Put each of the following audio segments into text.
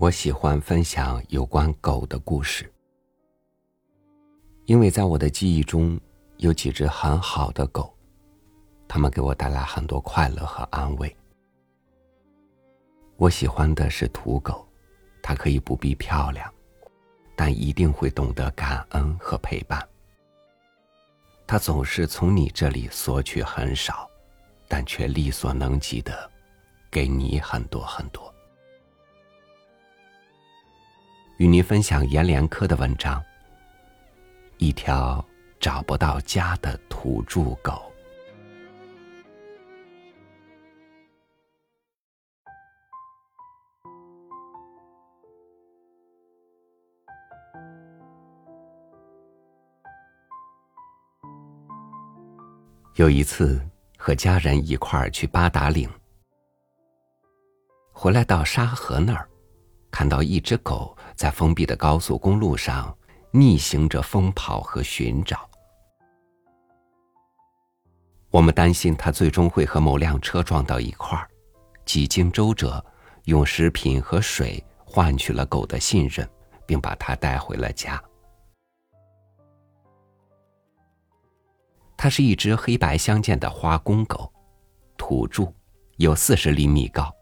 我喜欢分享有关狗的故事，因为在我的记忆中有几只很好的狗，它们给我带来很多快乐和安慰。我喜欢的是土狗，它可以不必漂亮，但一定会懂得感恩和陪伴。它总是从你这里索取很少，但却力所能及的给你很多很多。与您分享阎连科的文章。一条找不到家的土著狗。有一次，和家人一块儿去八达岭，回来到沙河那儿，看到一只狗。在封闭的高速公路上逆行着疯跑和寻找，我们担心它最终会和某辆车撞到一块儿，几经周折，用食品和水换取了狗的信任，并把它带回了家。它是一只黑白相间的花公狗，土著，有四十厘米高。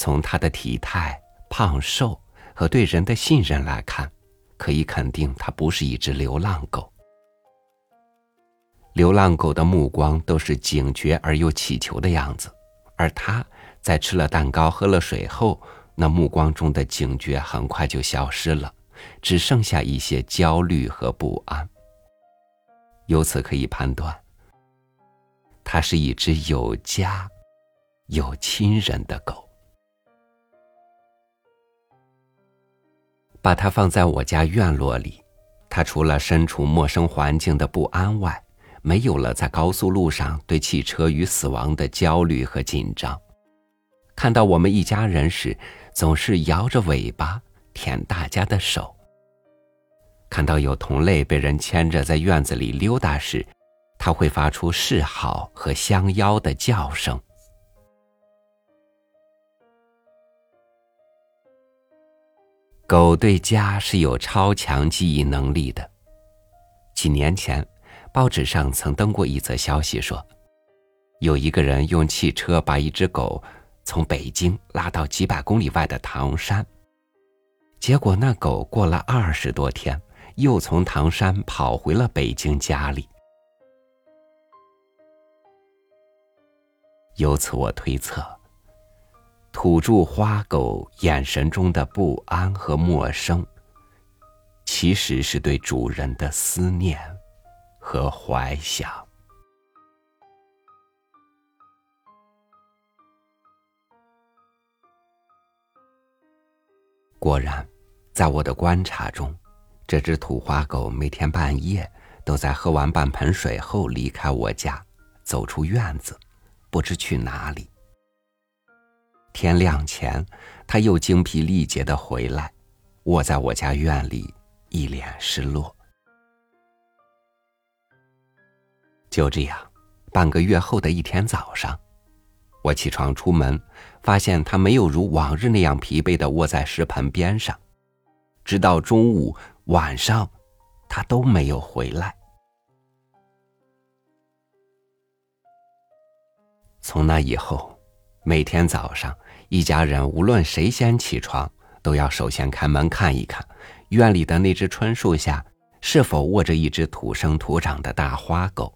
从它的体态。胖瘦和对人的信任来看，可以肯定它不是一只流浪狗。流浪狗的目光都是警觉而又乞求的样子，而它在吃了蛋糕、喝了水后，那目光中的警觉很快就消失了，只剩下一些焦虑和不安。由此可以判断，它是一只有家、有亲人的狗。把它放在我家院落里，它除了身处陌生环境的不安外，没有了在高速路上对汽车与死亡的焦虑和紧张。看到我们一家人时，总是摇着尾巴舔大家的手。看到有同类被人牵着在院子里溜达时，它会发出示好和相邀的叫声。狗对家是有超强记忆能力的。几年前，报纸上曾登过一则消息，说有一个人用汽车把一只狗从北京拉到几百公里外的唐山，结果那狗过了二十多天，又从唐山跑回了北京家里。由此我推测。土著花狗眼神中的不安和陌生，其实是对主人的思念和怀想。果然，在我的观察中，这只土花狗每天半夜都在喝完半盆水后离开我家，走出院子，不知去哪里。天亮前，他又精疲力竭的回来，卧在我家院里，一脸失落。就这样，半个月后的一天早上，我起床出门，发现他没有如往日那样疲惫的卧在食盆边上，直到中午、晚上，他都没有回来。从那以后。每天早上，一家人无论谁先起床，都要首先开门看一看，院里的那只椿树下是否卧着一只土生土长的大花狗。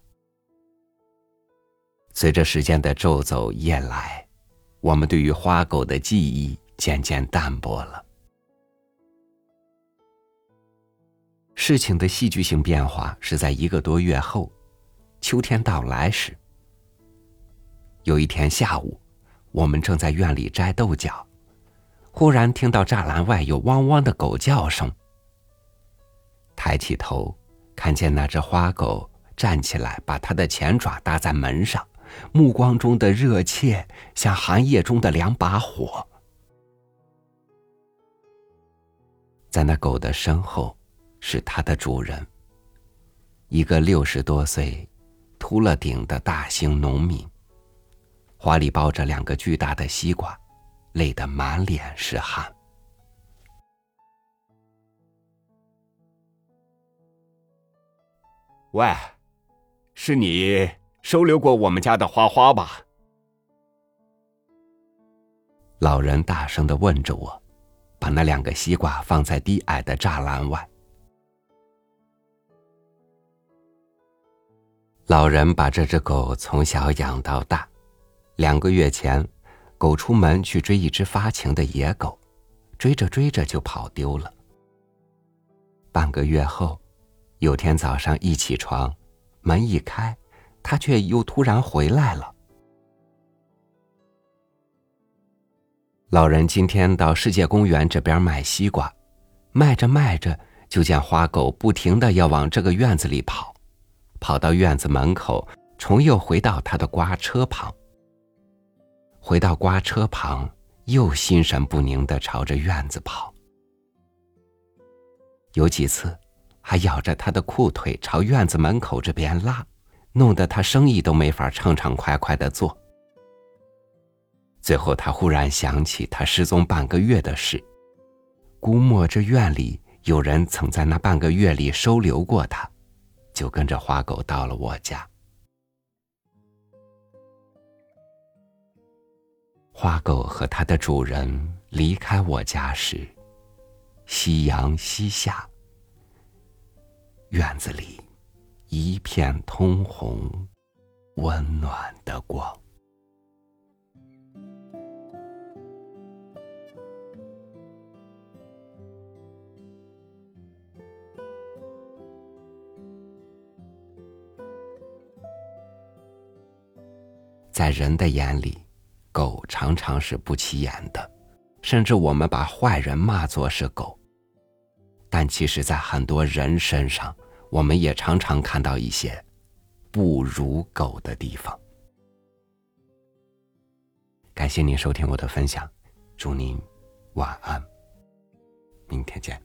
随着时间的昼走夜来，我们对于花狗的记忆渐渐淡薄了。事情的戏剧性变化是在一个多月后，秋天到来时，有一天下午。我们正在院里摘豆角，忽然听到栅栏外有汪汪的狗叫声。抬起头，看见那只花狗站起来，把它的前爪搭在门上，目光中的热切像寒夜中的两把火。在那狗的身后，是它的主人，一个六十多岁、秃了顶的大型农民。怀里抱着两个巨大的西瓜，累得满脸是汗。喂，是你收留过我们家的花花吧？老人大声的问着我，把那两个西瓜放在低矮的栅栏外。老人把这只狗从小养到大，两个月前，狗出门去追一只发情的野狗，追着追着就跑丢了。半个月后。有天早上一起床，门一开，他却又突然回来了。老人今天到世界公园这边卖西瓜，卖着卖着，就见花狗不停的要往这个院子里跑，跑到院子门口，重又回到他的瓜车旁。回到瓜车旁，又心神不宁的朝着院子跑。有几次。还咬着他的裤腿朝院子门口这边拉，弄得他生意都没法畅畅快快的做。最后，他忽然想起他失踪半个月的事，估摸这院里有人曾在那半个月里收留过他，就跟着花狗到了我家。花狗和它的主人离开我家时，夕阳西下。院子里一片通红，温暖的光。在人的眼里，狗常常是不起眼的，甚至我们把坏人骂作是狗。但其实，在很多人身上。我们也常常看到一些不如狗的地方。感谢您收听我的分享，祝您晚安，明天见。